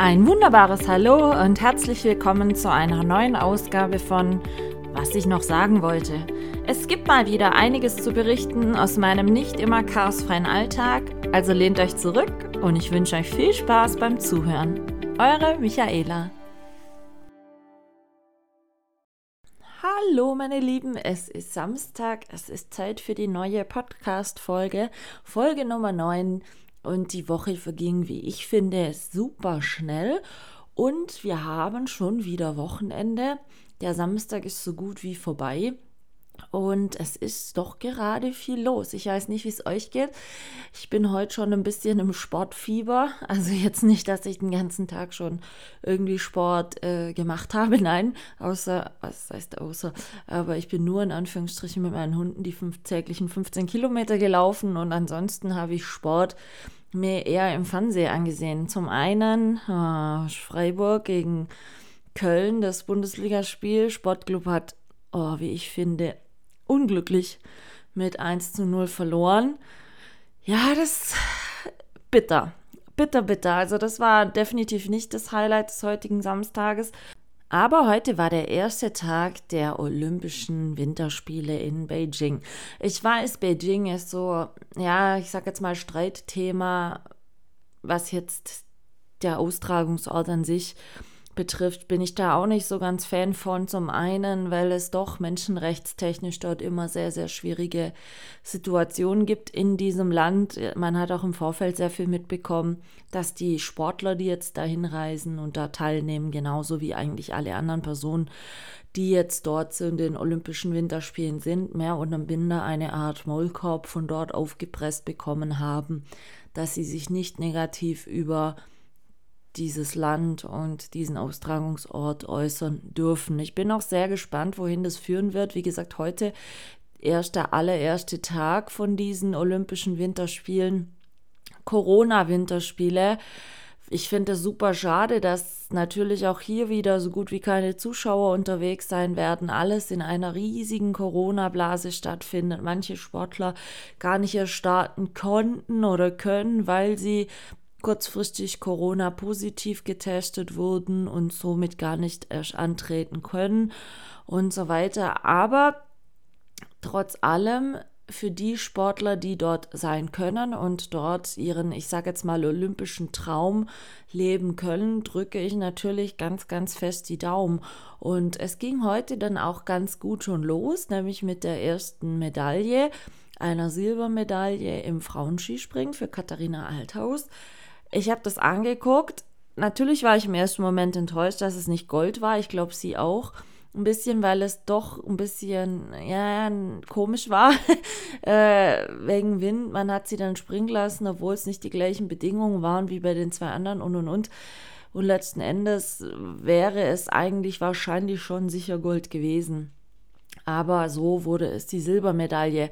Ein wunderbares Hallo und herzlich willkommen zu einer neuen Ausgabe von Was ich noch sagen wollte. Es gibt mal wieder einiges zu berichten aus meinem nicht immer chaosfreien Alltag, also lehnt euch zurück und ich wünsche euch viel Spaß beim Zuhören. Eure Michaela. Hallo meine Lieben, es ist Samstag, es ist Zeit für die neue Podcast-Folge, Folge Nummer 9 und die Woche verging, wie ich finde, super schnell. Und wir haben schon wieder Wochenende. Der Samstag ist so gut wie vorbei. Und es ist doch gerade viel los. Ich weiß nicht, wie es euch geht. Ich bin heute schon ein bisschen im Sportfieber. Also jetzt nicht, dass ich den ganzen Tag schon irgendwie Sport äh, gemacht habe. Nein, außer, was heißt außer, aber ich bin nur in Anführungsstrichen mit meinen Hunden die fünf, täglichen 15 Kilometer gelaufen und ansonsten habe ich Sport mir eher im Fernsehen angesehen. Zum einen äh, Freiburg gegen Köln, das Bundesligaspiel. Sportclub hat, oh, wie ich finde, unglücklich mit 1 zu 0 verloren. Ja, das bitter. Bitter, bitter. Also das war definitiv nicht das Highlight des heutigen Samstages. Aber heute war der erste Tag der Olympischen Winterspiele in Beijing. Ich weiß, Beijing ist so, ja, ich sag jetzt mal Streitthema, was jetzt der Austragungsort an sich betrifft, bin ich da auch nicht so ganz Fan von. Zum einen, weil es doch menschenrechtstechnisch dort immer sehr, sehr schwierige Situationen gibt in diesem Land. Man hat auch im Vorfeld sehr viel mitbekommen, dass die Sportler, die jetzt dahin reisen und da teilnehmen, genauso wie eigentlich alle anderen Personen, die jetzt dort zu den Olympischen Winterspielen sind, mehr unterm Binder eine Art Maulkorb von dort aufgepresst bekommen haben, dass sie sich nicht negativ über dieses Land und diesen Austragungsort äußern dürfen. Ich bin auch sehr gespannt, wohin das führen wird. Wie gesagt, heute erst der allererste Tag von diesen Olympischen Winterspielen, Corona-Winterspiele. Ich finde es super schade, dass natürlich auch hier wieder so gut wie keine Zuschauer unterwegs sein werden. Alles in einer riesigen Corona-Blase stattfindet. Manche Sportler gar nicht erst starten konnten oder können, weil sie kurzfristig Corona-positiv getestet wurden und somit gar nicht erst antreten können und so weiter. Aber trotz allem für die Sportler, die dort sein können und dort ihren, ich sage jetzt mal, olympischen Traum leben können, drücke ich natürlich ganz, ganz fest die Daumen. Und es ging heute dann auch ganz gut schon los, nämlich mit der ersten Medaille, einer Silbermedaille im Frauenskispringen für Katharina Althaus. Ich habe das angeguckt. Natürlich war ich im ersten Moment enttäuscht, dass es nicht Gold war. Ich glaube, sie auch. Ein bisschen, weil es doch ein bisschen ja, komisch war. äh, wegen Wind. Man hat sie dann springen lassen, obwohl es nicht die gleichen Bedingungen waren wie bei den zwei anderen und und und. Und letzten Endes wäre es eigentlich wahrscheinlich schon sicher Gold gewesen. Aber so wurde es die Silbermedaille.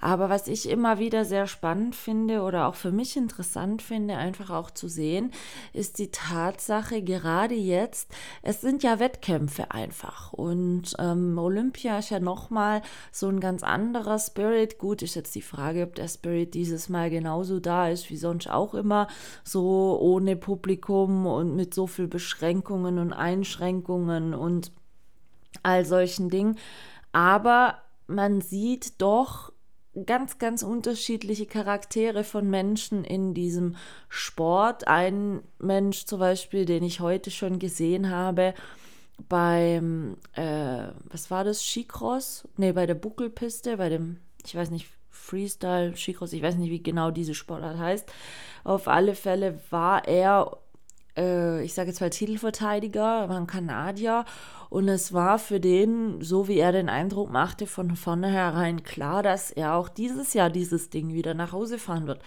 Aber was ich immer wieder sehr spannend finde oder auch für mich interessant finde, einfach auch zu sehen, ist die Tatsache, gerade jetzt, es sind ja Wettkämpfe einfach. Und ähm, Olympia ist ja nochmal so ein ganz anderer Spirit. Gut, ist jetzt die Frage, ob der Spirit dieses Mal genauso da ist wie sonst auch immer, so ohne Publikum und mit so viel Beschränkungen und Einschränkungen und all solchen Dingen. Aber man sieht doch ganz, ganz unterschiedliche Charaktere von Menschen in diesem Sport. Ein Mensch zum Beispiel, den ich heute schon gesehen habe, beim, äh, was war das, Skicross? Ne, bei der Buckelpiste, bei dem, ich weiß nicht, Freestyle, Skicross, ich weiß nicht, wie genau diese Sportart heißt. Auf alle Fälle war er äh, ich sage jetzt mal Titelverteidiger, war ein Kanadier und es war für den, so wie er den Eindruck machte, von vornherein klar, dass er auch dieses Jahr dieses Ding wieder nach Hause fahren wird.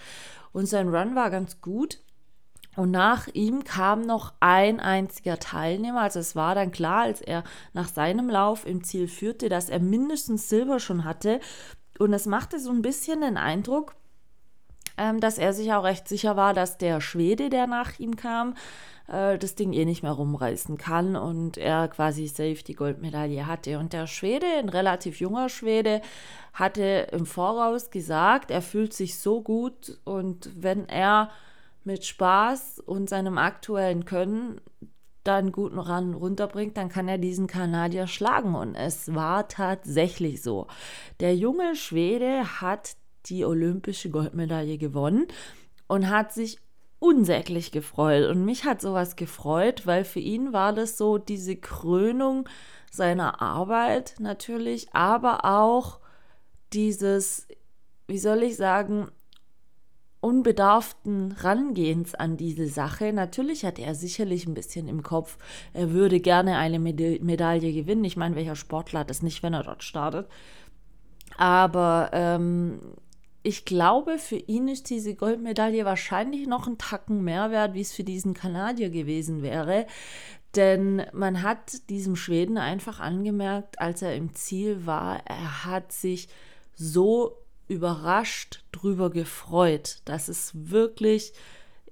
Und sein Run war ganz gut. Und nach ihm kam noch ein einziger Teilnehmer. Also es war dann klar, als er nach seinem Lauf im Ziel führte, dass er mindestens Silber schon hatte. Und es machte so ein bisschen den Eindruck, ähm, dass er sich auch recht sicher war, dass der Schwede, der nach ihm kam, äh, das Ding eh nicht mehr rumreißen kann und er quasi safe die Goldmedaille hatte. Und der Schwede, ein relativ junger Schwede, hatte im Voraus gesagt, er fühlt sich so gut und wenn er mit Spaß und seinem aktuellen Können da einen guten Run runterbringt, dann kann er diesen Kanadier schlagen. Und es war tatsächlich so. Der junge Schwede hat die olympische Goldmedaille gewonnen und hat sich unsäglich gefreut. Und mich hat sowas gefreut, weil für ihn war das so diese Krönung seiner Arbeit natürlich, aber auch dieses, wie soll ich sagen, unbedarften Rangehens an diese Sache. Natürlich hat er sicherlich ein bisschen im Kopf, er würde gerne eine Meda Medaille gewinnen. Ich meine, welcher Sportler hat das nicht, wenn er dort startet? Aber ähm, ich glaube, für ihn ist diese Goldmedaille wahrscheinlich noch ein Tacken mehr wert, wie es für diesen Kanadier gewesen wäre. Denn man hat diesem Schweden einfach angemerkt, als er im Ziel war, er hat sich so überrascht drüber gefreut, dass es wirklich,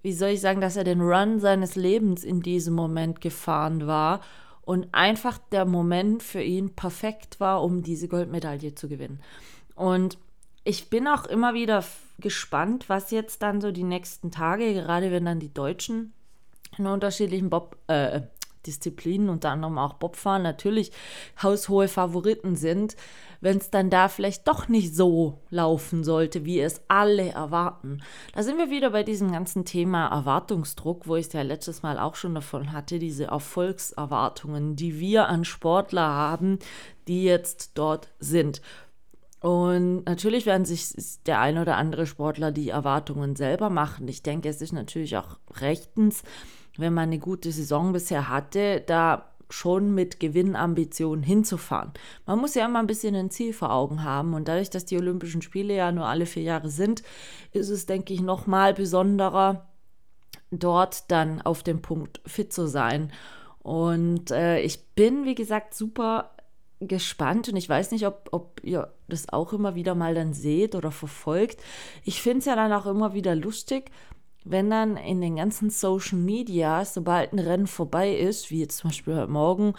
wie soll ich sagen, dass er den Run seines Lebens in diesem Moment gefahren war und einfach der Moment für ihn perfekt war, um diese Goldmedaille zu gewinnen. Und ich bin auch immer wieder gespannt, was jetzt dann so die nächsten Tage, gerade wenn dann die Deutschen in unterschiedlichen Bob, äh, Disziplinen, unter anderem auch Bobfahren, natürlich haushohe Favoriten sind, wenn es dann da vielleicht doch nicht so laufen sollte, wie es alle erwarten. Da sind wir wieder bei diesem ganzen Thema Erwartungsdruck, wo ich es ja letztes Mal auch schon davon hatte, diese Erfolgserwartungen, die wir an Sportler haben, die jetzt dort sind. Und natürlich werden sich der ein oder andere Sportler die Erwartungen selber machen. Ich denke, es ist natürlich auch rechtens, wenn man eine gute Saison bisher hatte, da schon mit Gewinnambitionen hinzufahren. Man muss ja immer ein bisschen ein Ziel vor Augen haben und dadurch, dass die Olympischen Spiele ja nur alle vier Jahre sind, ist es, denke ich, noch mal besonderer, dort dann auf dem Punkt fit zu sein. Und äh, ich bin, wie gesagt, super gespannt und ich weiß nicht, ob, ob ihr das auch immer wieder mal dann seht oder verfolgt. Ich finde es ja dann auch immer wieder lustig, wenn dann in den ganzen Social Media, sobald ein Rennen vorbei ist, wie jetzt zum Beispiel heute Morgen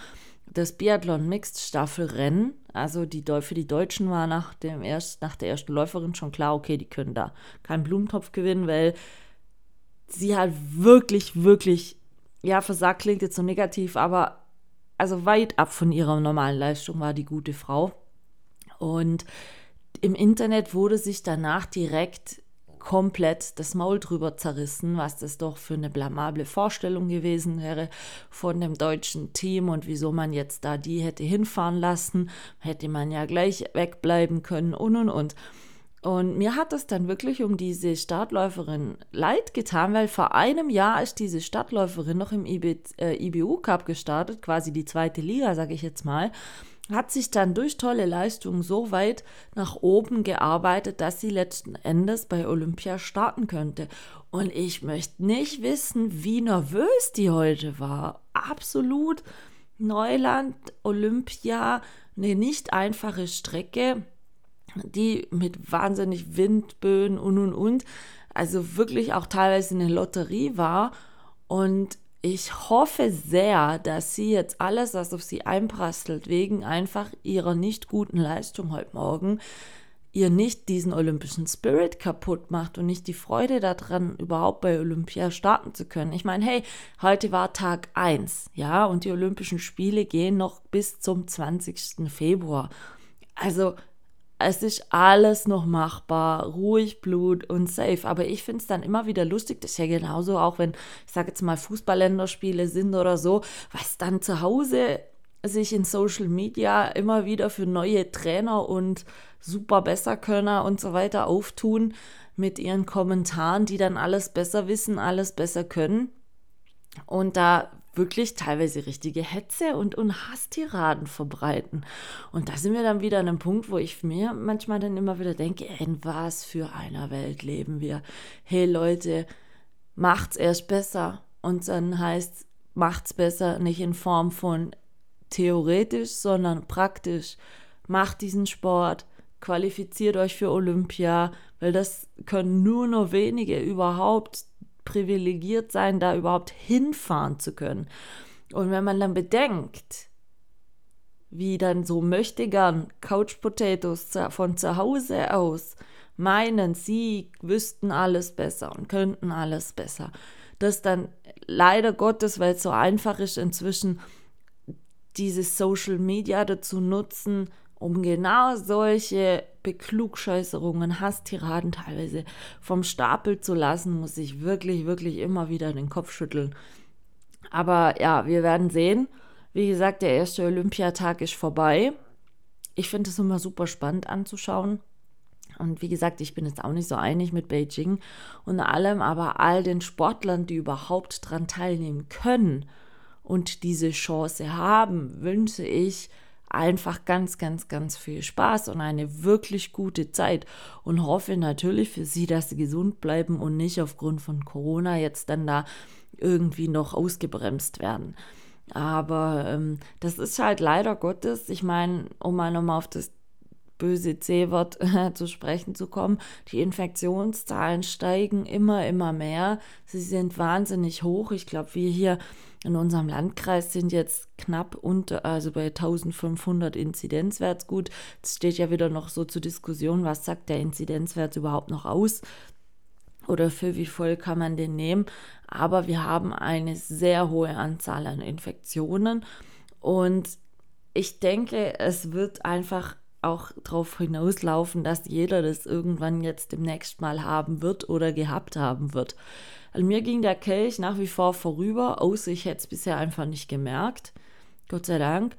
das Biathlon Mixed Staffelrennen, also die, für die Deutschen war nach, dem erst, nach der ersten Läuferin schon klar, okay, die können da keinen Blumentopf gewinnen, weil sie halt wirklich, wirklich, ja, versagt klingt jetzt so negativ, aber also weit ab von ihrer normalen Leistung war die gute Frau. Und im Internet wurde sich danach direkt komplett das Maul drüber zerrissen, was das doch für eine blamable Vorstellung gewesen wäre von dem deutschen Team und wieso man jetzt da die hätte hinfahren lassen, hätte man ja gleich wegbleiben können und und und. Und mir hat es dann wirklich um diese Startläuferin leid getan, weil vor einem Jahr ist diese Startläuferin noch im IB, äh, IBU Cup gestartet, quasi die zweite Liga, sage ich jetzt mal hat sich dann durch tolle Leistungen so weit nach oben gearbeitet, dass sie letzten Endes bei Olympia starten könnte. Und ich möchte nicht wissen, wie nervös die heute war. Absolut Neuland, Olympia, eine nicht einfache Strecke, die mit wahnsinnig Windböen und und und, also wirklich auch teilweise eine Lotterie war. Und ich hoffe sehr, dass sie jetzt alles, was auf sie einprasselt, wegen einfach ihrer nicht guten Leistung heute Morgen, ihr nicht diesen olympischen Spirit kaputt macht und nicht die Freude daran, überhaupt bei Olympia starten zu können. Ich meine, hey, heute war Tag 1, ja, und die Olympischen Spiele gehen noch bis zum 20. Februar. Also es ist alles noch machbar, ruhig Blut und safe. Aber ich finde es dann immer wieder lustig, das ist ja genauso auch, wenn, ich sage jetzt mal, Fußballländerspiele sind oder so, was dann zu Hause sich in Social Media immer wieder für neue Trainer und super Besserkönner und so weiter auftun mit ihren Kommentaren, die dann alles besser wissen, alles besser können. Und da wirklich teilweise richtige Hetze und, und Hasstiraden verbreiten. Und da sind wir dann wieder an einem Punkt, wo ich mir manchmal dann immer wieder denke, in was für einer Welt leben wir? Hey Leute, macht's erst besser. Und dann heißt macht's besser nicht in Form von theoretisch, sondern praktisch. Macht diesen Sport, qualifiziert euch für Olympia, weil das können nur noch wenige überhaupt privilegiert sein, da überhaupt hinfahren zu können. Und wenn man dann bedenkt, wie dann so möchte gern Couch Potatoes von zu Hause aus meinen, sie wüssten alles besser und könnten alles besser. Das dann leider Gottes, weil es so einfach ist, inzwischen dieses Social Media dazu nutzen, um genau solche Beklugscheißerungen, Hasstiraden teilweise vom Stapel zu lassen, muss ich wirklich, wirklich immer wieder den Kopf schütteln. Aber ja, wir werden sehen. Wie gesagt, der erste Olympiatag ist vorbei. Ich finde es immer super spannend anzuschauen. Und wie gesagt, ich bin jetzt auch nicht so einig mit Beijing und allem, aber all den Sportlern, die überhaupt daran teilnehmen können und diese Chance haben, wünsche ich einfach ganz, ganz, ganz viel Spaß und eine wirklich gute Zeit und hoffe natürlich für sie, dass sie gesund bleiben und nicht aufgrund von Corona jetzt dann da irgendwie noch ausgebremst werden. Aber ähm, das ist halt leider Gottes, ich meine, um mal nochmal auf das böse C-Wort zu sprechen zu kommen. Die Infektionszahlen steigen immer, immer mehr. Sie sind wahnsinnig hoch. Ich glaube, wir hier in unserem Landkreis sind jetzt knapp unter, also bei 1500 Inzidenzwert. Gut, es steht ja wieder noch so zur Diskussion, was sagt der Inzidenzwert überhaupt noch aus? Oder für wie voll kann man den nehmen? Aber wir haben eine sehr hohe Anzahl an Infektionen und ich denke, es wird einfach auch darauf hinauslaufen, dass jeder das irgendwann jetzt demnächst mal haben wird oder gehabt haben wird. An mir ging der Kelch nach wie vor vorüber, außer ich hätte es bisher einfach nicht gemerkt. Gott sei Dank.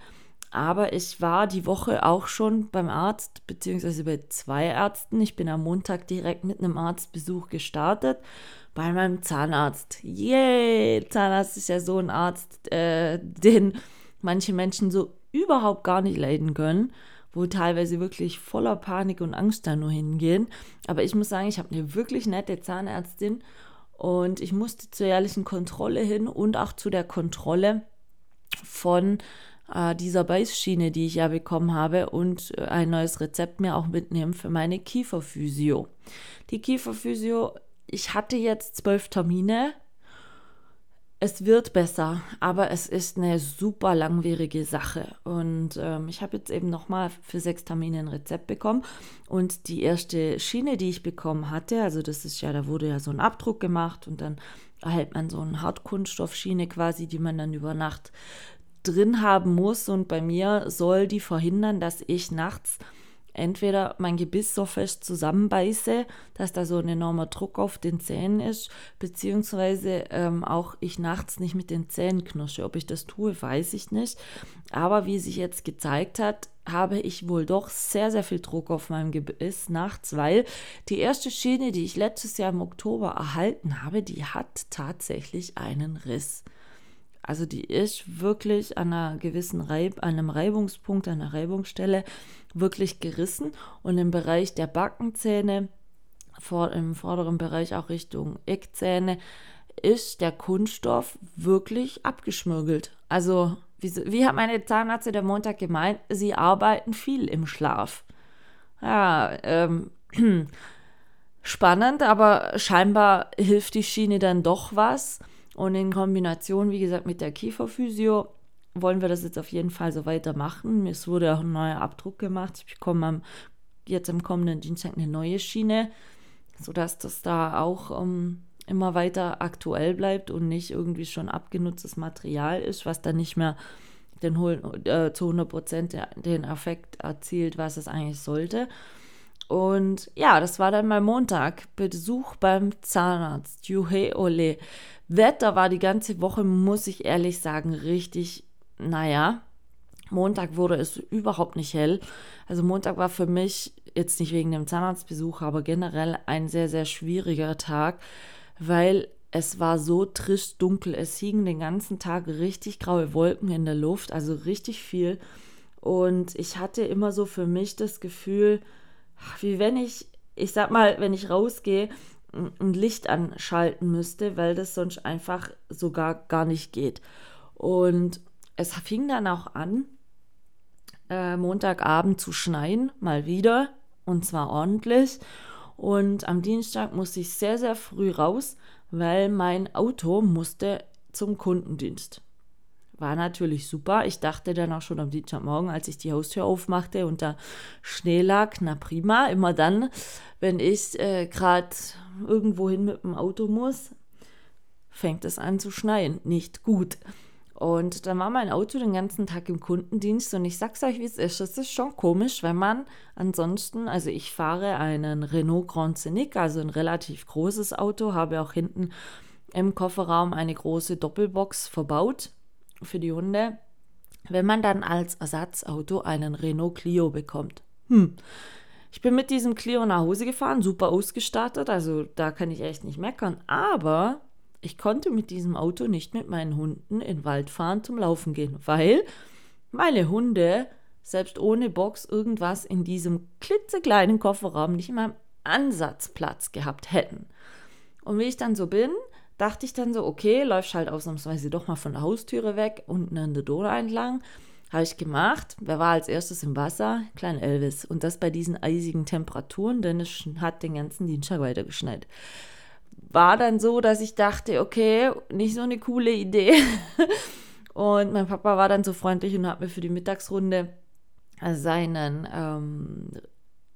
Aber ich war die Woche auch schon beim Arzt, beziehungsweise bei zwei Ärzten. Ich bin am Montag direkt mit einem Arztbesuch gestartet bei meinem Zahnarzt. Yay! Zahnarzt ist ja so ein Arzt, äh, den manche Menschen so überhaupt gar nicht leiden können wo teilweise wirklich voller Panik und Angst da nur hingehen. Aber ich muss sagen, ich habe eine wirklich nette Zahnärztin und ich musste zur jährlichen Kontrolle hin und auch zu der Kontrolle von äh, dieser Beißschiene, die ich ja bekommen habe und äh, ein neues Rezept mir auch mitnehmen für meine Kieferphysio. Die Kieferphysio, ich hatte jetzt zwölf Termine es wird besser, aber es ist eine super langwierige Sache. Und ähm, ich habe jetzt eben nochmal für sechs Termine ein Rezept bekommen. Und die erste Schiene, die ich bekommen hatte, also das ist ja, da wurde ja so ein Abdruck gemacht und dann erhält man so eine Hartkunststoffschiene quasi, die man dann über Nacht drin haben muss. Und bei mir soll die verhindern, dass ich nachts entweder mein Gebiss so fest zusammenbeiße, dass da so ein enormer Druck auf den Zähnen ist, beziehungsweise ähm, auch ich nachts nicht mit den Zähnen knirsche. Ob ich das tue, weiß ich nicht. Aber wie sich jetzt gezeigt hat, habe ich wohl doch sehr, sehr viel Druck auf meinem Gebiss nachts, weil die erste Schiene, die ich letztes Jahr im Oktober erhalten habe, die hat tatsächlich einen Riss. Also die ist wirklich an einer gewissen Reib, an einem Reibungspunkt, an einer Reibungsstelle wirklich gerissen und im Bereich der Backenzähne, vor, im vorderen Bereich auch Richtung Eckzähne, ist der Kunststoff wirklich abgeschmürgelt. Also, wie, wie hat meine Zahnärztin der Montag gemeint, sie arbeiten viel im Schlaf. Ja, ähm, spannend, aber scheinbar hilft die Schiene dann doch was. Und in Kombination, wie gesagt, mit der Kieferphysio wollen wir das jetzt auf jeden Fall so weitermachen. Es wurde auch ein neuer Abdruck gemacht. Ich bekomme am, jetzt am kommenden Dienstag eine neue Schiene, sodass das da auch um, ähm, immer weiter aktuell bleibt und nicht irgendwie schon abgenutztes Material ist, was dann nicht mehr den, äh, zu 100 Prozent den Effekt erzielt, was es eigentlich sollte. Und ja, das war dann mein Montag. Besuch beim Zahnarzt. Juhe ole. Wetter war die ganze Woche, muss ich ehrlich sagen, richtig naja, Montag wurde es überhaupt nicht hell. Also Montag war für mich jetzt nicht wegen dem Zahnarztbesuch, aber generell ein sehr, sehr schwieriger Tag, weil es war so trist dunkel. Es hingen den ganzen Tag richtig graue Wolken in der Luft, also richtig viel. Und ich hatte immer so für mich das Gefühl, wie wenn ich, ich sag mal, wenn ich rausgehe, ein Licht anschalten müsste, weil das sonst einfach sogar gar nicht geht. Und es fing dann auch an, äh, Montagabend zu schneien, mal wieder, und zwar ordentlich. Und am Dienstag musste ich sehr, sehr früh raus, weil mein Auto musste zum Kundendienst. War natürlich super. Ich dachte dann auch schon am Dienstagmorgen, als ich die Haustür aufmachte und da Schnee lag, na prima. Immer dann, wenn ich äh, gerade irgendwohin mit dem Auto muss, fängt es an zu schneien. Nicht gut. Und dann war mein Auto den ganzen Tag im Kundendienst und ich sag's euch, wie es ist. Es ist schon komisch, wenn man ansonsten, also ich fahre einen Renault Grand Scenic, also ein relativ großes Auto, habe auch hinten im Kofferraum eine große Doppelbox verbaut für die Hunde. Wenn man dann als Ersatzauto einen Renault Clio bekommt. Hm. Ich bin mit diesem Clio nach Hause gefahren, super ausgestattet, also da kann ich echt nicht meckern. Aber ich konnte mit diesem Auto nicht mit meinen Hunden in den Wald fahren zum Laufen gehen, weil meine Hunde selbst ohne Box irgendwas in diesem klitzekleinen Kofferraum nicht mal Ansatzplatz gehabt hätten. Und wie ich dann so bin, dachte ich dann so, okay, läufst halt ausnahmsweise doch mal von der Haustüre weg, unten an der Donau entlang. Habe ich gemacht. Wer war als erstes im Wasser? Klein Elvis. Und das bei diesen eisigen Temperaturen, denn es hat den ganzen Dienstag weitergeschneit war dann so, dass ich dachte, okay, nicht so eine coole Idee. Und mein Papa war dann so freundlich und hat mir für die Mittagsrunde seinen ähm,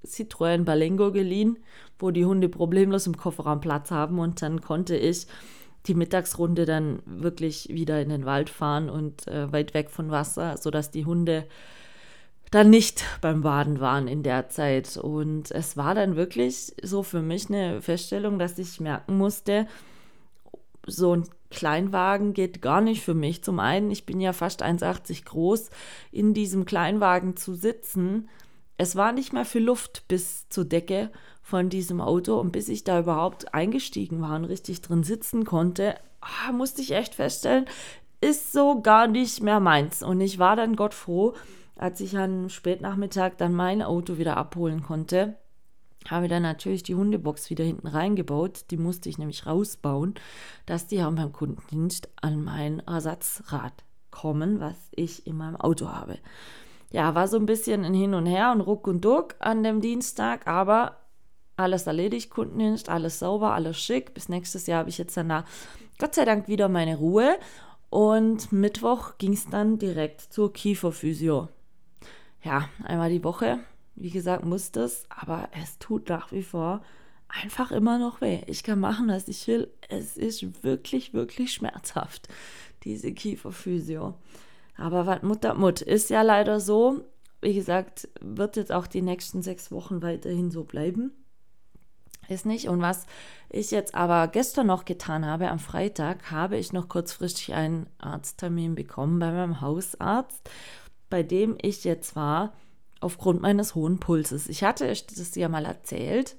Citroën Balengo geliehen, wo die Hunde problemlos im Kofferraum Platz haben. Und dann konnte ich die Mittagsrunde dann wirklich wieder in den Wald fahren und äh, weit weg von Wasser, sodass die Hunde dann nicht beim Baden waren in der Zeit. Und es war dann wirklich so für mich eine Feststellung, dass ich merken musste, so ein Kleinwagen geht gar nicht für mich. Zum einen, ich bin ja fast 1,80 groß, in diesem Kleinwagen zu sitzen. Es war nicht mehr viel Luft bis zur Decke von diesem Auto und bis ich da überhaupt eingestiegen war und richtig drin sitzen konnte, ah, musste ich echt feststellen, ist so gar nicht mehr meins. Und ich war dann Gott froh, als ich am Spätnachmittag dann mein Auto wieder abholen konnte, habe dann natürlich die Hundebox wieder hinten reingebaut. Die musste ich nämlich rausbauen, dass die haben beim Kundendienst an mein Ersatzrad kommen, was ich in meinem Auto habe. Ja, war so ein bisschen ein Hin und Her und Ruck und Duck an dem Dienstag, aber alles erledigt, Kundendienst, alles sauber, alles schick. Bis nächstes Jahr habe ich jetzt danach Gott sei Dank wieder meine Ruhe. Und Mittwoch ging es dann direkt zur Kieferphysio ja, einmal die Woche, wie gesagt, muss das, aber es tut nach wie vor einfach immer noch weh. Ich kann machen, was ich will. Es ist wirklich, wirklich schmerzhaft, diese Kieferphysio. Aber was Mutter Mut ist ja leider so. Wie gesagt, wird jetzt auch die nächsten sechs Wochen weiterhin so bleiben. Ist nicht. Und was ich jetzt aber gestern noch getan habe, am Freitag, habe ich noch kurzfristig einen Arzttermin bekommen bei meinem Hausarzt bei dem ich jetzt war, aufgrund meines hohen Pulses. Ich hatte das ja mal erzählt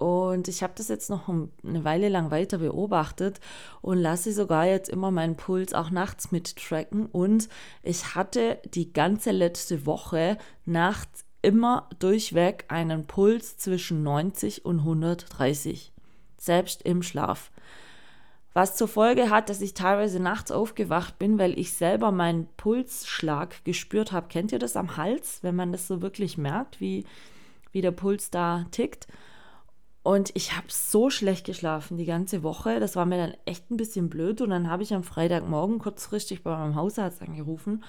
und ich habe das jetzt noch eine Weile lang weiter beobachtet und lasse sogar jetzt immer meinen Puls auch nachts mittracken. Und ich hatte die ganze letzte Woche nachts immer durchweg einen Puls zwischen 90 und 130, selbst im Schlaf. Was zur Folge hat, dass ich teilweise nachts aufgewacht bin, weil ich selber meinen Pulsschlag gespürt habe. Kennt ihr das am Hals, wenn man das so wirklich merkt, wie, wie der Puls da tickt? Und ich habe so schlecht geschlafen die ganze Woche. Das war mir dann echt ein bisschen blöd. Und dann habe ich am Freitagmorgen kurzfristig bei meinem Hausarzt angerufen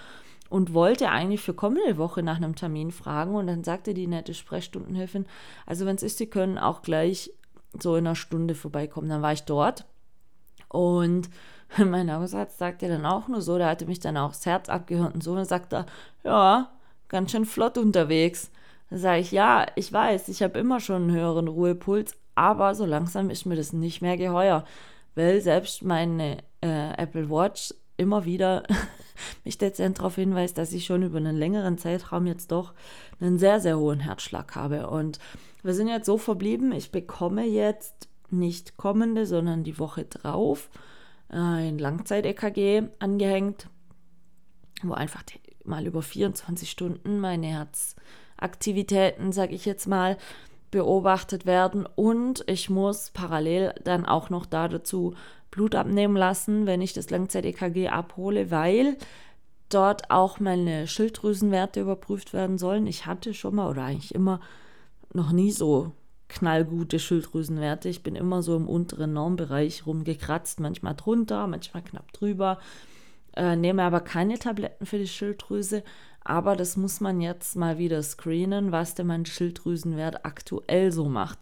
und wollte eigentlich für kommende Woche nach einem Termin fragen. Und dann sagte die nette Sprechstundenhilfin, also wenn es ist, Sie können auch gleich so in einer Stunde vorbeikommen. Dann war ich dort und mein Hausarzt sagte dann auch nur so, der hatte mich dann auch das Herz abgehört und so, und sagt er, ja, ganz schön flott unterwegs. Da sage ich, ja, ich weiß, ich habe immer schon einen höheren Ruhepuls, aber so langsam ist mir das nicht mehr geheuer, weil selbst meine äh, Apple Watch immer wieder mich dezent darauf hinweist, dass ich schon über einen längeren Zeitraum jetzt doch einen sehr, sehr hohen Herzschlag habe. Und wir sind jetzt so verblieben, ich bekomme jetzt nicht kommende, sondern die Woche drauf äh, ein Langzeit-EKG angehängt, wo einfach mal über 24 Stunden meine Herzaktivitäten, sage ich jetzt mal, beobachtet werden und ich muss parallel dann auch noch da dazu Blut abnehmen lassen, wenn ich das Langzeit-EKG abhole, weil dort auch meine Schilddrüsenwerte überprüft werden sollen. Ich hatte schon mal oder eigentlich immer noch nie so knallgute Schilddrüsenwerte. Ich bin immer so im unteren Normbereich rumgekratzt, manchmal drunter, manchmal knapp drüber. äh, nehme aber keine Tabletten für die Schilddrüse. Aber das muss man jetzt mal wieder screenen, was denn mein Schilddrüsenwert aktuell so macht.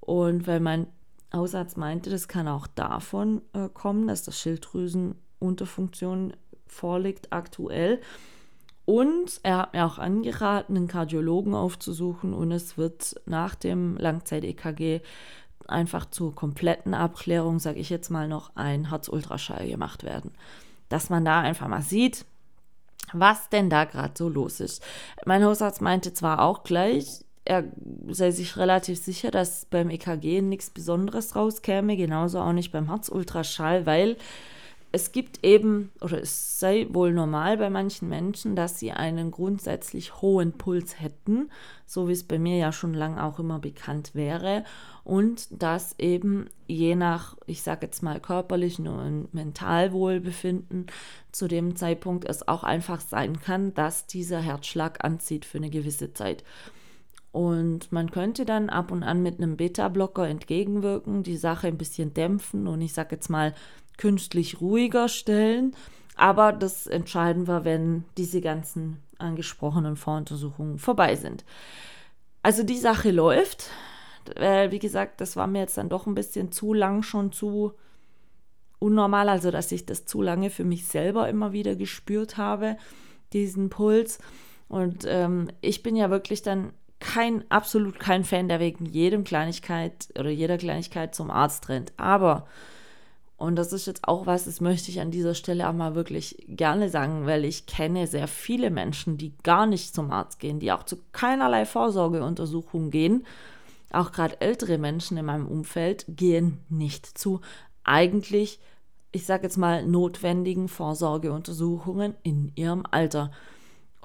Und weil mein Hausarzt meinte, das kann auch davon äh, kommen, dass das Schilddrüsenunterfunktion vorliegt aktuell. Und er hat mir auch angeraten, einen Kardiologen aufzusuchen und es wird nach dem Langzeit-EKG einfach zur kompletten Abklärung, sage ich jetzt mal, noch ein Herzultraschall gemacht werden. Dass man da einfach mal sieht, was denn da gerade so los ist. Mein Hausarzt meinte zwar auch gleich, er sei sich relativ sicher, dass beim EKG nichts Besonderes rauskäme, genauso auch nicht beim Herzultraschall, weil es gibt eben, oder es sei wohl normal bei manchen Menschen, dass sie einen grundsätzlich hohen Puls hätten, so wie es bei mir ja schon lange auch immer bekannt wäre, und dass eben je nach, ich sage jetzt mal, körperlichen und Mentalwohlbefinden zu dem Zeitpunkt es auch einfach sein kann, dass dieser Herzschlag anzieht für eine gewisse Zeit. Und man könnte dann ab und an mit einem Beta-Blocker entgegenwirken, die Sache ein bisschen dämpfen und ich sage jetzt mal künstlich ruhiger stellen. Aber das entscheiden wir, wenn diese ganzen angesprochenen Voruntersuchungen vorbei sind. Also die Sache läuft. Weil, wie gesagt, das war mir jetzt dann doch ein bisschen zu lang schon zu unnormal, also dass ich das zu lange für mich selber immer wieder gespürt habe, diesen Puls. Und ähm, ich bin ja wirklich dann kein, absolut kein Fan, der wegen jedem Kleinigkeit oder jeder Kleinigkeit zum Arzt rennt. Aber und das ist jetzt auch was, das möchte ich an dieser Stelle auch mal wirklich gerne sagen, weil ich kenne sehr viele Menschen, die gar nicht zum Arzt gehen, die auch zu keinerlei Vorsorgeuntersuchungen gehen. Auch gerade ältere Menschen in meinem Umfeld gehen nicht zu eigentlich, ich sage jetzt mal, notwendigen Vorsorgeuntersuchungen in ihrem Alter.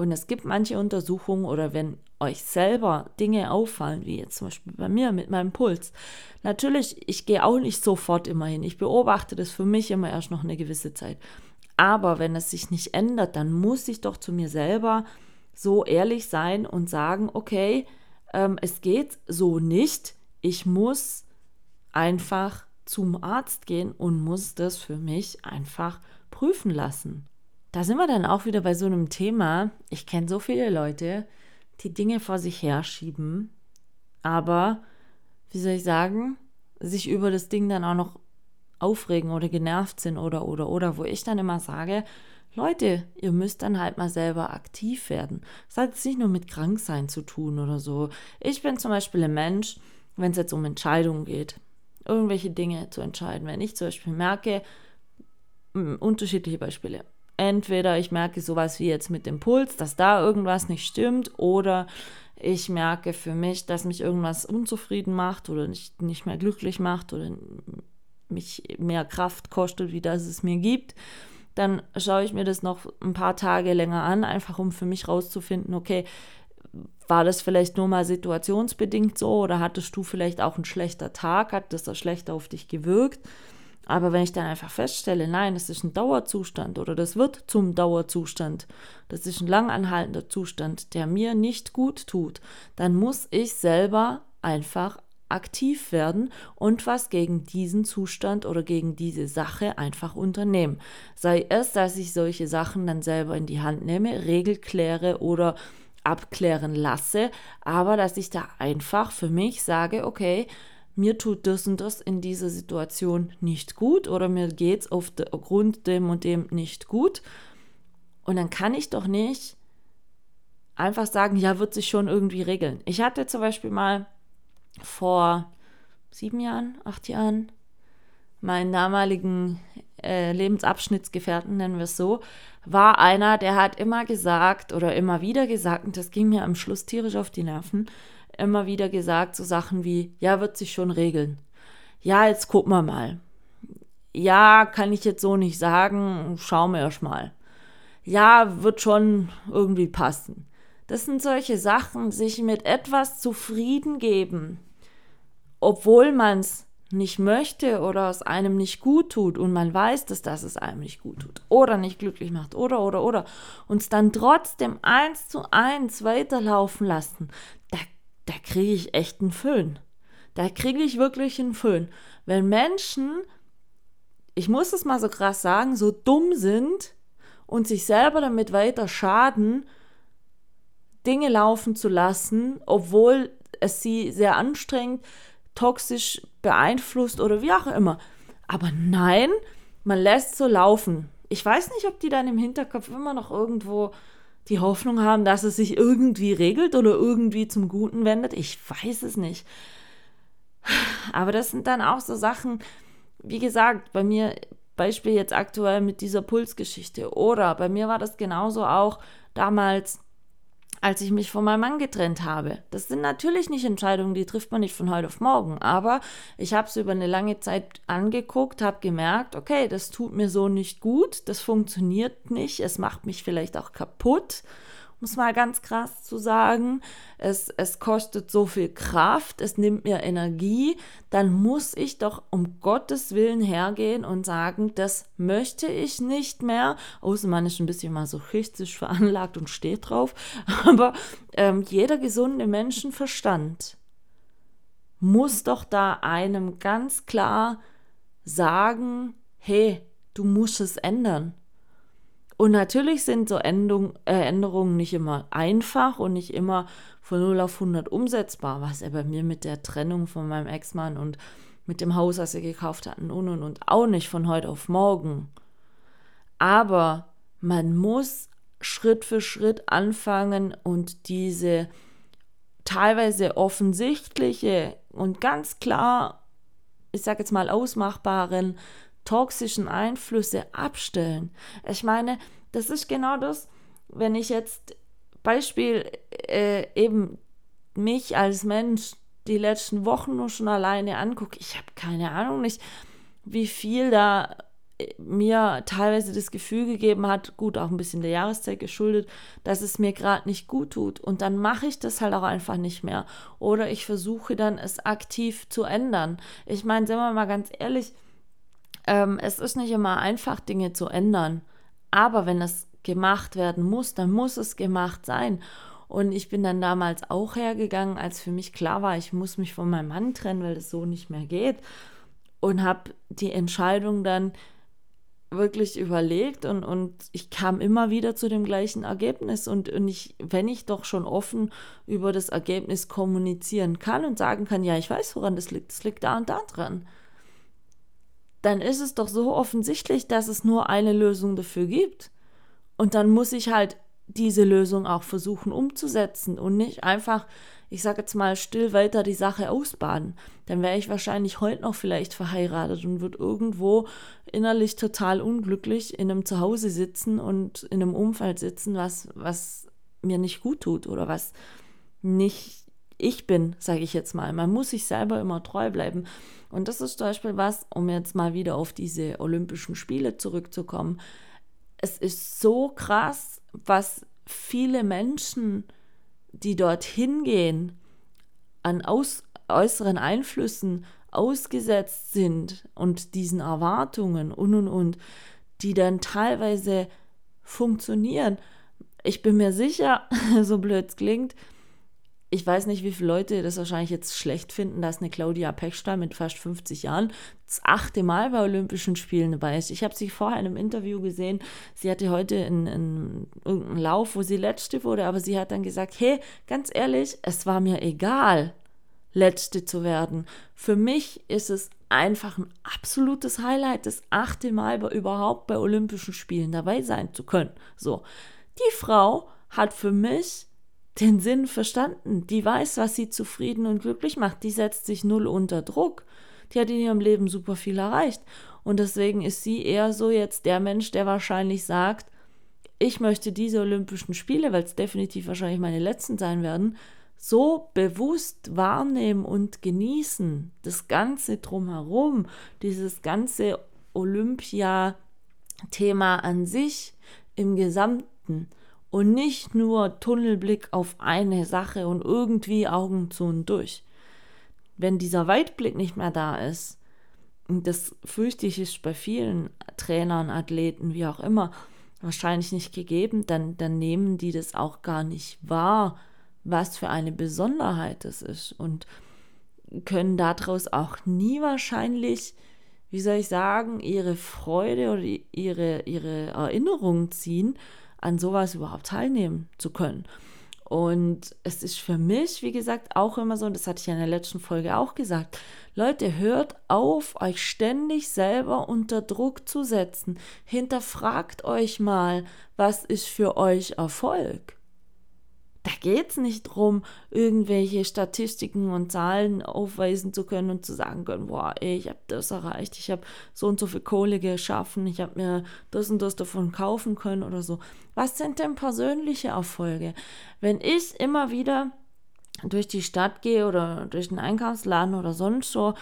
Und es gibt manche Untersuchungen oder wenn euch selber Dinge auffallen, wie jetzt zum Beispiel bei mir mit meinem Puls. Natürlich, ich gehe auch nicht sofort immer hin. Ich beobachte das für mich immer erst noch eine gewisse Zeit. Aber wenn es sich nicht ändert, dann muss ich doch zu mir selber so ehrlich sein und sagen, okay, ähm, es geht so nicht. Ich muss einfach zum Arzt gehen und muss das für mich einfach prüfen lassen. Da sind wir dann auch wieder bei so einem Thema. Ich kenne so viele Leute, die Dinge vor sich herschieben, aber, wie soll ich sagen, sich über das Ding dann auch noch aufregen oder genervt sind oder, oder, oder, wo ich dann immer sage, Leute, ihr müsst dann halt mal selber aktiv werden. Das hat jetzt nicht nur mit Kranksein zu tun oder so. Ich bin zum Beispiel ein Mensch, wenn es jetzt um Entscheidungen geht, irgendwelche Dinge zu entscheiden. Wenn ich zum Beispiel merke, unterschiedliche Beispiele, entweder ich merke sowas wie jetzt mit dem Puls, dass da irgendwas nicht stimmt, oder ich merke für mich, dass mich irgendwas unzufrieden macht oder nicht, nicht mehr glücklich macht oder mich mehr Kraft kostet, wie das es mir gibt, dann schaue ich mir das noch ein paar Tage länger an, einfach um für mich rauszufinden, okay, war das vielleicht nur mal situationsbedingt so oder hattest du vielleicht auch einen schlechter Tag, hat das da schlechter auf dich gewirkt? Aber wenn ich dann einfach feststelle, nein, das ist ein Dauerzustand oder das wird zum Dauerzustand, das ist ein langanhaltender Zustand, der mir nicht gut tut, dann muss ich selber einfach aktiv werden und was gegen diesen Zustand oder gegen diese Sache einfach unternehmen. Sei es, dass ich solche Sachen dann selber in die Hand nehme, Regel kläre oder abklären lasse, aber dass ich da einfach für mich sage, okay, mir tut das und das in dieser Situation nicht gut oder mir geht es aufgrund dem und dem nicht gut. Und dann kann ich doch nicht einfach sagen, ja, wird sich schon irgendwie regeln. Ich hatte zum Beispiel mal vor sieben Jahren, acht Jahren, meinen damaligen äh, Lebensabschnittsgefährten, nennen wir es so, war einer, der hat immer gesagt oder immer wieder gesagt, und das ging mir am Schluss tierisch auf die Nerven, immer wieder gesagt, so Sachen wie, ja, wird sich schon regeln. Ja, jetzt gucken wir mal. Ja, kann ich jetzt so nicht sagen, schauen wir erst mal. Ja, wird schon irgendwie passen. Das sind solche Sachen, sich mit etwas zufrieden geben, obwohl man es nicht möchte oder es einem nicht gut tut und man weiß, dass das es einem nicht gut tut oder nicht glücklich macht oder oder oder uns dann trotzdem eins zu eins weiterlaufen lassen, da da kriege ich echt einen Föhn. Da kriege ich wirklich einen Föhn. Wenn Menschen, ich muss es mal so krass sagen, so dumm sind und sich selber damit weiter schaden, Dinge laufen zu lassen, obwohl es sie sehr anstrengend, toxisch beeinflusst oder wie auch immer. Aber nein, man lässt so laufen. Ich weiß nicht, ob die dann im Hinterkopf immer noch irgendwo die Hoffnung haben, dass es sich irgendwie regelt oder irgendwie zum Guten wendet. Ich weiß es nicht. Aber das sind dann auch so Sachen, wie gesagt, bei mir, Beispiel jetzt aktuell mit dieser Pulsgeschichte. Oder bei mir war das genauso auch damals als ich mich von meinem Mann getrennt habe. Das sind natürlich nicht Entscheidungen, die trifft man nicht von heute auf morgen, aber ich habe es über eine lange Zeit angeguckt, habe gemerkt, okay, das tut mir so nicht gut, das funktioniert nicht, es macht mich vielleicht auch kaputt es mal ganz krass zu sagen. Es, es kostet so viel Kraft, es nimmt mir Energie, dann muss ich doch um Gottes Willen hergehen und sagen, das möchte ich nicht mehr. Außer man ist ein bisschen masochistisch veranlagt und steht drauf. Aber ähm, jeder gesunde Menschenverstand muss doch da einem ganz klar sagen, hey, du musst es ändern. Und natürlich sind so Änderung, äh, Änderungen nicht immer einfach und nicht immer von 0 auf 100 umsetzbar, was er bei mir mit der Trennung von meinem Ex-Mann und mit dem Haus, das er gekauft hat, und und und auch nicht von heute auf morgen. Aber man muss Schritt für Schritt anfangen und diese teilweise offensichtliche und ganz klar, ich sage jetzt mal, ausmachbaren toxischen Einflüsse abstellen. Ich meine, das ist genau das, wenn ich jetzt Beispiel äh, eben mich als Mensch die letzten Wochen nur schon alleine angucke, ich habe keine Ahnung nicht, wie viel da äh, mir teilweise das Gefühl gegeben hat, gut, auch ein bisschen der Jahreszeit geschuldet, dass es mir gerade nicht gut tut. Und dann mache ich das halt auch einfach nicht mehr. Oder ich versuche dann, es aktiv zu ändern. Ich meine, sind wir mal ganz ehrlich, ähm, es ist nicht immer einfach, Dinge zu ändern. Aber wenn es gemacht werden muss, dann muss es gemacht sein. Und ich bin dann damals auch hergegangen, als für mich klar war, ich muss mich von meinem Mann trennen, weil das so nicht mehr geht. Und habe die Entscheidung dann wirklich überlegt und, und ich kam immer wieder zu dem gleichen Ergebnis. Und, und ich, wenn ich doch schon offen über das Ergebnis kommunizieren kann und sagen kann, ja, ich weiß, woran das liegt, das liegt da und da dran dann ist es doch so offensichtlich, dass es nur eine Lösung dafür gibt. Und dann muss ich halt diese Lösung auch versuchen umzusetzen und nicht einfach, ich sage jetzt mal, still weiter die Sache ausbaden. Dann wäre ich wahrscheinlich heute noch vielleicht verheiratet und würde irgendwo innerlich total unglücklich in einem Zuhause sitzen und in einem Umfeld sitzen, was, was mir nicht gut tut oder was nicht ich bin, sage ich jetzt mal. Man muss sich selber immer treu bleiben. Und das ist zum Beispiel was, um jetzt mal wieder auf diese Olympischen Spiele zurückzukommen. Es ist so krass, was viele Menschen, die dorthin gehen, an aus, äußeren Einflüssen ausgesetzt sind und diesen Erwartungen und und und, die dann teilweise funktionieren. Ich bin mir sicher, so blöd es klingt, ich weiß nicht, wie viele Leute das wahrscheinlich jetzt schlecht finden, dass eine Claudia Pechstein mit fast 50 Jahren das achte Mal bei Olympischen Spielen dabei ist. Ich habe sie vorher in einem Interview gesehen. Sie hatte heute einen, irgendeinen Lauf, wo sie Letzte wurde, aber sie hat dann gesagt, hey, ganz ehrlich, es war mir egal, Letzte zu werden. Für mich ist es einfach ein absolutes Highlight, das achte Mal bei, überhaupt bei Olympischen Spielen dabei sein zu können. So, die Frau hat für mich den Sinn verstanden. Die weiß, was sie zufrieden und glücklich macht. Die setzt sich null unter Druck. Die hat in ihrem Leben super viel erreicht. Und deswegen ist sie eher so jetzt der Mensch, der wahrscheinlich sagt, ich möchte diese Olympischen Spiele, weil es definitiv wahrscheinlich meine letzten sein werden, so bewusst wahrnehmen und genießen. Das Ganze drumherum, dieses ganze Olympia-Thema an sich im Gesamten und nicht nur Tunnelblick auf eine Sache und irgendwie Augen zu und durch. Wenn dieser Weitblick nicht mehr da ist, und das fürchte ich ist bei vielen Trainern, Athleten, wie auch immer, wahrscheinlich nicht gegeben, dann, dann nehmen die das auch gar nicht wahr, was für eine Besonderheit das ist und können daraus auch nie wahrscheinlich wie soll ich sagen, ihre Freude oder ihre, ihre Erinnerung ziehen, an sowas überhaupt teilnehmen zu können. Und es ist für mich, wie gesagt, auch immer so, und das hatte ich in der letzten Folge auch gesagt, Leute, hört auf, euch ständig selber unter Druck zu setzen. Hinterfragt euch mal, was ist für euch Erfolg? Da geht es nicht darum, irgendwelche Statistiken und Zahlen aufweisen zu können und zu sagen können, boah, ey, ich habe das erreicht, ich habe so und so viel Kohle geschaffen, ich habe mir das und das davon kaufen können oder so. Was sind denn persönliche Erfolge? Wenn ich immer wieder durch die Stadt gehe oder durch den Einkaufsladen oder sonst so,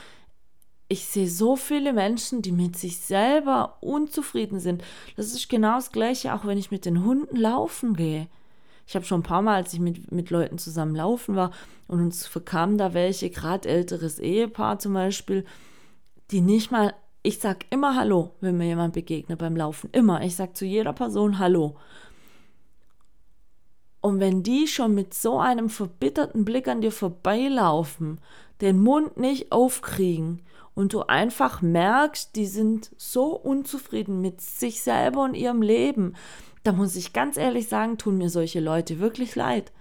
ich sehe so viele Menschen, die mit sich selber unzufrieden sind. Das ist genau das Gleiche, auch wenn ich mit den Hunden laufen gehe. Ich habe schon ein paar Mal, als ich mit, mit Leuten zusammen laufen war und uns verkamen da welche, gerade älteres Ehepaar zum Beispiel, die nicht mal, ich sag immer Hallo, wenn mir jemand begegnet beim Laufen. Immer. Ich sag zu jeder Person Hallo. Und wenn die schon mit so einem verbitterten Blick an dir vorbeilaufen, den Mund nicht aufkriegen und du einfach merkst, die sind so unzufrieden mit sich selber und ihrem Leben, da muss ich ganz ehrlich sagen, tun mir solche Leute wirklich leid.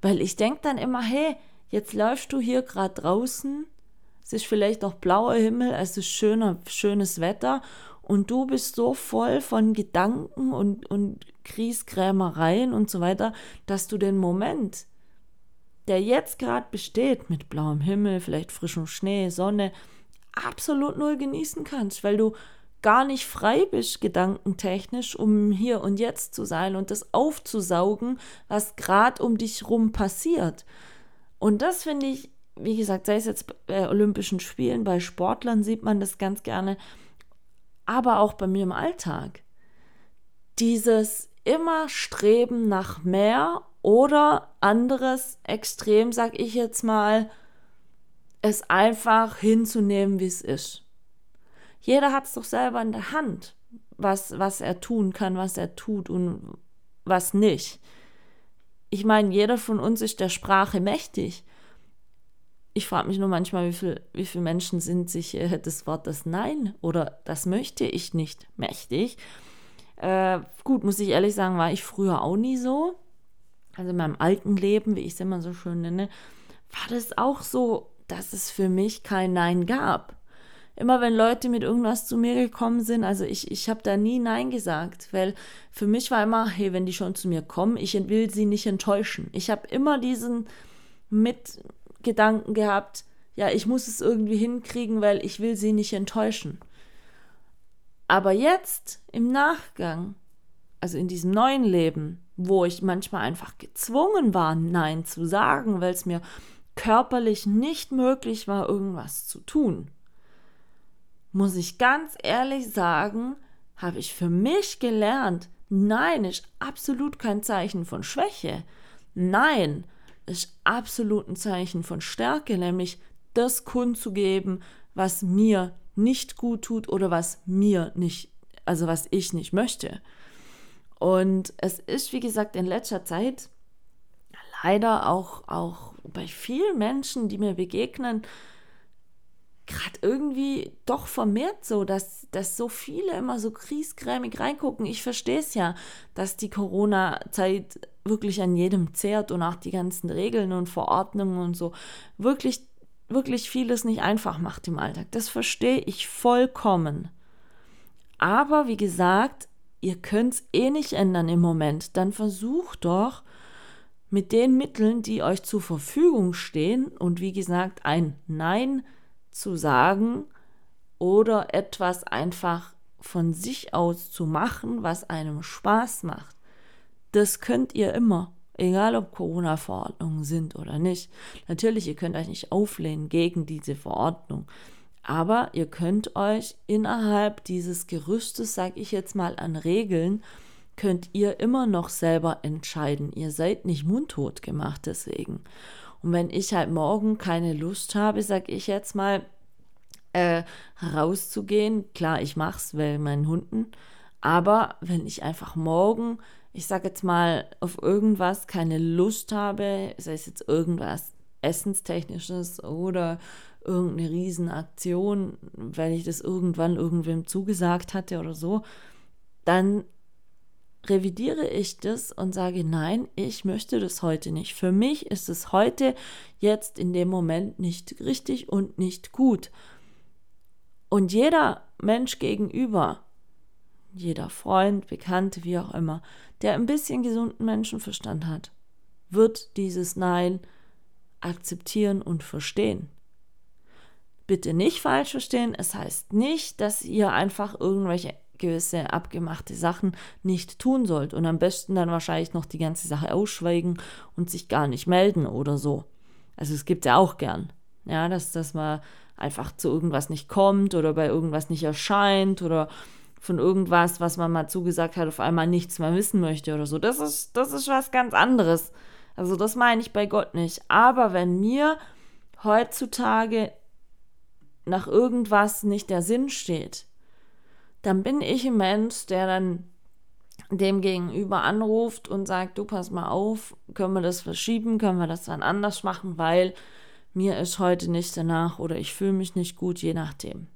Weil ich denke dann immer, hey, jetzt läufst du hier gerade draußen, es ist vielleicht noch blauer Himmel, es ist schöner, schönes Wetter. Und du bist so voll von Gedanken und, und Kriegskrämereien und so weiter, dass du den Moment, der jetzt gerade besteht, mit blauem Himmel, vielleicht frischem Schnee, Sonne, absolut null genießen kannst, weil du gar nicht frei bist, gedankentechnisch, um hier und jetzt zu sein und das aufzusaugen, was gerade um dich rum passiert. Und das finde ich, wie gesagt, sei es jetzt bei Olympischen Spielen, bei Sportlern sieht man das ganz gerne, aber auch bei mir im Alltag. Dieses immer Streben nach mehr oder anderes Extrem, sag ich jetzt mal, es einfach hinzunehmen, wie es ist. Jeder hat es doch selber in der Hand, was, was er tun kann, was er tut und was nicht. Ich meine, jeder von uns ist der Sprache mächtig. Ich frage mich nur manchmal, wie viele wie viel Menschen sind sich äh, des Wortes Nein oder das möchte ich nicht mächtig. Äh, gut, muss ich ehrlich sagen, war ich früher auch nie so. Also in meinem alten Leben, wie ich es immer so schön nenne, war das auch so, dass es für mich kein Nein gab immer wenn Leute mit irgendwas zu mir gekommen sind, also ich, ich habe da nie Nein gesagt, weil für mich war immer, hey, wenn die schon zu mir kommen, ich will sie nicht enttäuschen. Ich habe immer diesen Mitgedanken gehabt, ja, ich muss es irgendwie hinkriegen, weil ich will sie nicht enttäuschen. Aber jetzt im Nachgang, also in diesem neuen Leben, wo ich manchmal einfach gezwungen war, Nein zu sagen, weil es mir körperlich nicht möglich war, irgendwas zu tun, muss ich ganz ehrlich sagen, habe ich für mich gelernt, nein ist absolut kein Zeichen von Schwäche. Nein ist absolut ein Zeichen von Stärke, nämlich das kundzugeben, was mir nicht gut tut oder was mir nicht, also was ich nicht möchte. Und es ist, wie gesagt, in letzter Zeit leider auch, auch bei vielen Menschen, die mir begegnen, gerade irgendwie doch vermehrt so, dass, dass so viele immer so kriesgrämig reingucken. Ich verstehe es ja, dass die Corona-Zeit wirklich an jedem zehrt und auch die ganzen Regeln und Verordnungen und so wirklich, wirklich vieles nicht einfach macht im Alltag. Das verstehe ich vollkommen. Aber wie gesagt, ihr könnt es eh nicht ändern im Moment. Dann versucht doch mit den Mitteln, die euch zur Verfügung stehen und wie gesagt, ein Nein zu sagen oder etwas einfach von sich aus zu machen, was einem Spaß macht. Das könnt ihr immer, egal ob Corona-Verordnungen sind oder nicht. Natürlich, ihr könnt euch nicht auflehnen gegen diese Verordnung, aber ihr könnt euch innerhalb dieses Gerüstes, sag ich jetzt mal, an Regeln, könnt ihr immer noch selber entscheiden. Ihr seid nicht mundtot gemacht deswegen. Und wenn ich halt morgen keine Lust habe, sag ich jetzt mal, äh, rauszugehen, klar, ich mach's, weil meinen Hunden, aber wenn ich einfach morgen, ich sag jetzt mal, auf irgendwas keine Lust habe, sei es jetzt irgendwas Essenstechnisches oder irgendeine Riesenaktion, weil ich das irgendwann irgendwem zugesagt hatte oder so, dann revidiere ich das und sage, nein, ich möchte das heute nicht. Für mich ist es heute, jetzt in dem Moment nicht richtig und nicht gut. Und jeder Mensch gegenüber, jeder Freund, Bekannte, wie auch immer, der ein bisschen gesunden Menschenverstand hat, wird dieses Nein akzeptieren und verstehen. Bitte nicht falsch verstehen, es heißt nicht, dass ihr einfach irgendwelche gewisse abgemachte Sachen nicht tun sollt und am besten dann wahrscheinlich noch die ganze Sache ausschweigen und sich gar nicht melden oder so. Also es gibt ja auch gern, ja, dass, dass man einfach zu irgendwas nicht kommt oder bei irgendwas nicht erscheint oder von irgendwas, was man mal zugesagt hat, auf einmal nichts mehr wissen möchte oder so. Das ist, das ist was ganz anderes. Also das meine ich bei Gott nicht. Aber wenn mir heutzutage nach irgendwas nicht der Sinn steht, dann bin ich ein Mensch, der dann dem Gegenüber anruft und sagt, du pass mal auf, können wir das verschieben, können wir das dann anders machen, weil mir ist heute nicht danach oder ich fühle mich nicht gut, je nachdem.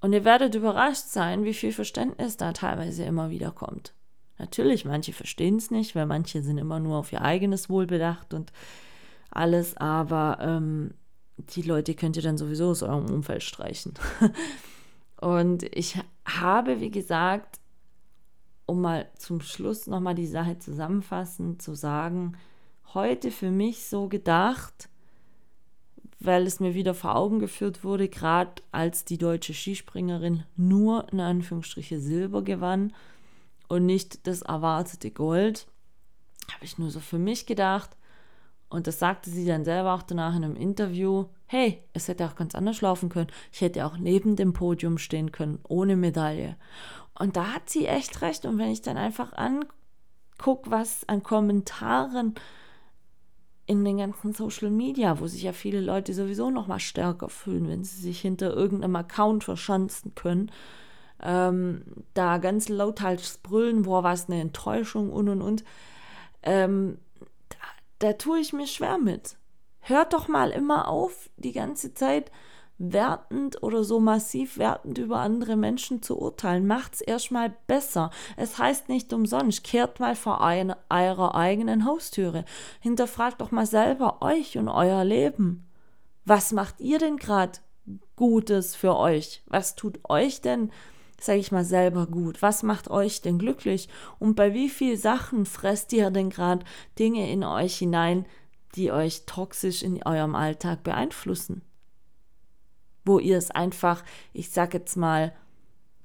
Und ihr werdet überrascht sein, wie viel Verständnis da teilweise immer wieder kommt. Natürlich, manche verstehen es nicht, weil manche sind immer nur auf ihr eigenes Wohl bedacht und alles, aber ähm, die Leute könnt ihr dann sowieso aus eurem Umfeld streichen. und ich habe, wie gesagt, um mal zum Schluss nochmal die Sache zusammenfassend zu sagen, heute für mich so gedacht, weil es mir wieder vor Augen geführt wurde, gerade als die deutsche Skispringerin nur in Anführungsstriche Silber gewann und nicht das erwartete Gold, habe ich nur so für mich gedacht. Und das sagte sie dann selber auch danach in einem Interview. Hey, es hätte auch ganz anders laufen können. Ich hätte auch neben dem Podium stehen können, ohne Medaille. Und da hat sie echt recht. Und wenn ich dann einfach angucke, was an Kommentaren in den ganzen Social Media, wo sich ja viele Leute sowieso noch mal stärker fühlen, wenn sie sich hinter irgendeinem Account verschanzen können, ähm, da ganz lauthals brüllen, boah, was eine Enttäuschung und und und. Ähm, da, da tue ich mir schwer mit. Hört doch mal immer auf, die ganze Zeit wertend oder so massiv wertend über andere Menschen zu urteilen. Macht's erstmal besser. Es heißt nicht umsonst, kehrt mal vor eine, eurer eigenen Haustüre. Hinterfragt doch mal selber euch und euer Leben. Was macht ihr denn gerade Gutes für euch? Was tut euch denn sage ich mal, selber gut? Was macht euch denn glücklich? Und bei wie vielen Sachen fresst ihr denn gerade Dinge in euch hinein, die euch toxisch in eurem Alltag beeinflussen? Wo ihr es einfach, ich sag jetzt mal,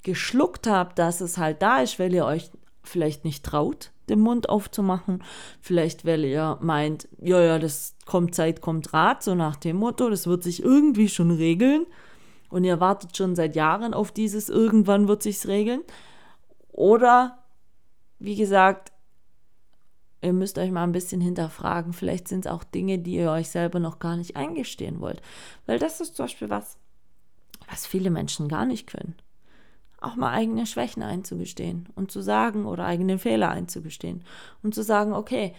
geschluckt habt, dass es halt da ist, weil ihr euch vielleicht nicht traut, den Mund aufzumachen. Vielleicht, weil ihr meint, ja, ja, das kommt Zeit, kommt Rat, so nach dem Motto, das wird sich irgendwie schon regeln und ihr wartet schon seit Jahren auf dieses irgendwann wird sich's regeln. Oder, wie gesagt, ihr müsst euch mal ein bisschen hinterfragen. Vielleicht sind es auch Dinge, die ihr euch selber noch gar nicht eingestehen wollt. Weil das ist zum Beispiel was, was viele Menschen gar nicht können. Auch mal eigene Schwächen einzugestehen und zu sagen oder eigene Fehler einzugestehen und zu sagen, okay,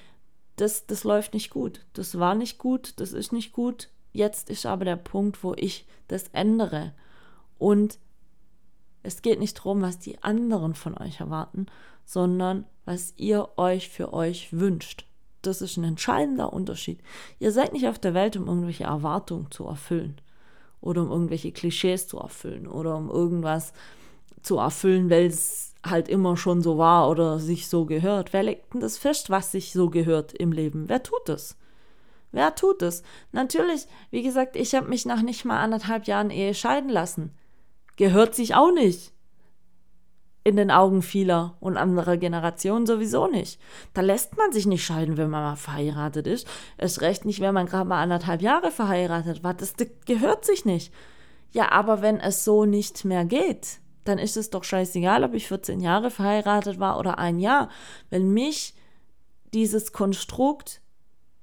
das, das läuft nicht gut, das war nicht gut, das ist nicht gut, Jetzt ist aber der Punkt, wo ich das ändere. Und es geht nicht darum, was die anderen von euch erwarten, sondern was ihr euch für euch wünscht. Das ist ein entscheidender Unterschied. Ihr seid nicht auf der Welt, um irgendwelche Erwartungen zu erfüllen oder um irgendwelche Klischees zu erfüllen oder um irgendwas zu erfüllen, weil es halt immer schon so war oder sich so gehört. Wer legt denn das fest, was sich so gehört im Leben? Wer tut es? Wer tut es? Natürlich, wie gesagt, ich habe mich nach nicht mal anderthalb Jahren Ehe scheiden lassen. Gehört sich auch nicht. In den Augen vieler und anderer Generationen sowieso nicht. Da lässt man sich nicht scheiden, wenn man mal verheiratet ist. Es recht nicht, wenn man gerade mal anderthalb Jahre verheiratet war. Das gehört sich nicht. Ja, aber wenn es so nicht mehr geht, dann ist es doch scheißegal, ob ich 14 Jahre verheiratet war oder ein Jahr. Wenn mich dieses Konstrukt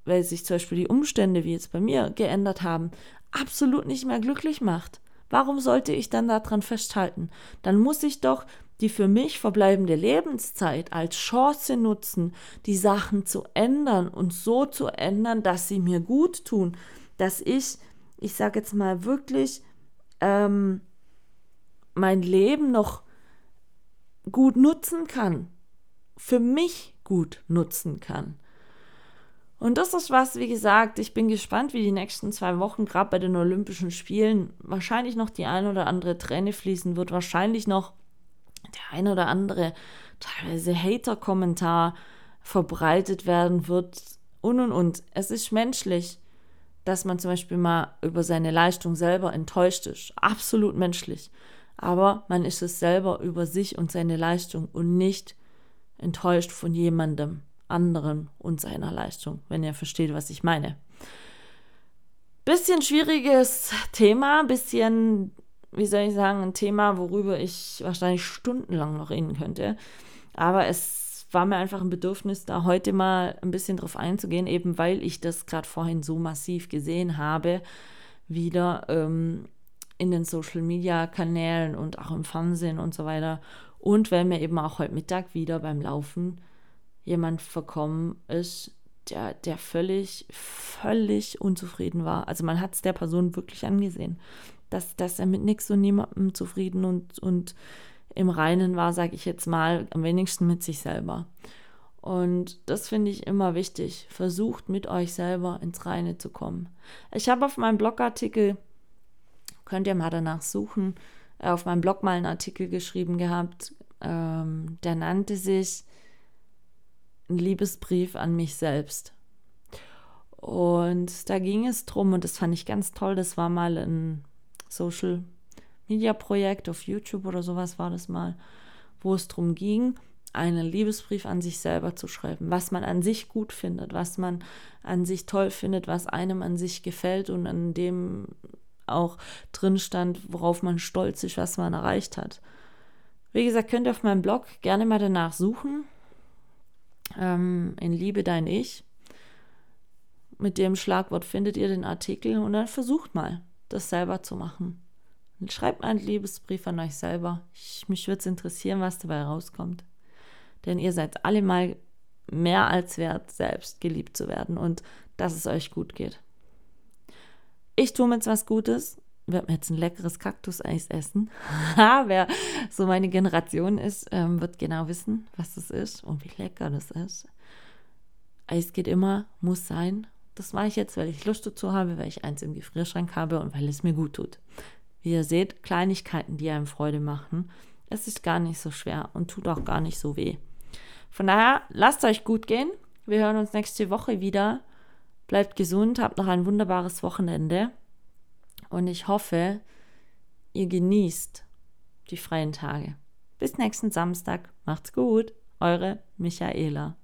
weil sich zum Beispiel die Umstände, wie jetzt bei mir, geändert haben, absolut nicht mehr glücklich macht. Warum sollte ich dann daran festhalten? Dann muss ich doch die für mich verbleibende Lebenszeit als Chance nutzen, die Sachen zu ändern und so zu ändern, dass sie mir gut tun, dass ich ich sage jetzt mal wirklich, ähm, mein Leben noch gut nutzen kann, für mich gut nutzen kann. Und das ist was, wie gesagt, ich bin gespannt, wie die nächsten zwei Wochen, gerade bei den Olympischen Spielen, wahrscheinlich noch die ein oder andere Träne fließen wird, wahrscheinlich noch der ein oder andere teilweise Hater-Kommentar verbreitet werden wird und und und. Es ist menschlich, dass man zum Beispiel mal über seine Leistung selber enttäuscht ist. Absolut menschlich. Aber man ist es selber über sich und seine Leistung und nicht enttäuscht von jemandem anderen und seiner Leistung, wenn ihr versteht, was ich meine. Bisschen schwieriges Thema, bisschen, wie soll ich sagen, ein Thema, worüber ich wahrscheinlich stundenlang noch reden könnte. Aber es war mir einfach ein Bedürfnis, da heute mal ein bisschen drauf einzugehen, eben weil ich das gerade vorhin so massiv gesehen habe, wieder ähm, in den Social Media Kanälen und auch im Fernsehen und so weiter. Und weil mir eben auch heute Mittag wieder beim Laufen jemand verkommen ist, der, der völlig, völlig unzufrieden war. Also man hat es der Person wirklich angesehen, dass, dass er mit nichts und niemandem zufrieden und, und im Reinen war, sage ich jetzt mal, am wenigsten mit sich selber. Und das finde ich immer wichtig. Versucht mit euch selber ins Reine zu kommen. Ich habe auf meinem Blogartikel, könnt ihr mal danach suchen, äh, auf meinem Blog mal einen Artikel geschrieben gehabt, ähm, der nannte sich ein Liebesbrief an mich selbst. Und da ging es drum, und das fand ich ganz toll, das war mal ein Social Media Projekt auf YouTube oder sowas war das mal, wo es darum ging, einen Liebesbrief an sich selber zu schreiben, was man an sich gut findet, was man an sich toll findet, was einem an sich gefällt und an dem auch drin stand, worauf man stolz ist, was man erreicht hat. Wie gesagt, könnt ihr auf meinem Blog gerne mal danach suchen ähm, in Liebe dein Ich. Mit dem Schlagwort findet ihr den Artikel und dann versucht mal, das selber zu machen. Schreibt einen Liebesbrief an euch selber. Ich, mich würde es interessieren, was dabei rauskommt. Denn ihr seid alle mal mehr als wert, selbst geliebt zu werden und dass es euch gut geht. Ich tue mir jetzt was Gutes, werde mir jetzt ein leckeres Kaktuseis essen. Wer so meine Generation ist, ähm, wird genau wissen, was das ist und wie lecker das ist. Eis geht immer, muss sein. Das mache ich jetzt, weil ich Lust dazu habe, weil ich eins im Gefrierschrank habe und weil es mir gut tut. Wie ihr seht, Kleinigkeiten, die einem Freude machen. Es ist gar nicht so schwer und tut auch gar nicht so weh. Von daher, lasst euch gut gehen. Wir hören uns nächste Woche wieder. Bleibt gesund, habt noch ein wunderbares Wochenende. Und ich hoffe, ihr genießt die freien Tage. Bis nächsten Samstag. Macht's gut. Eure Michaela.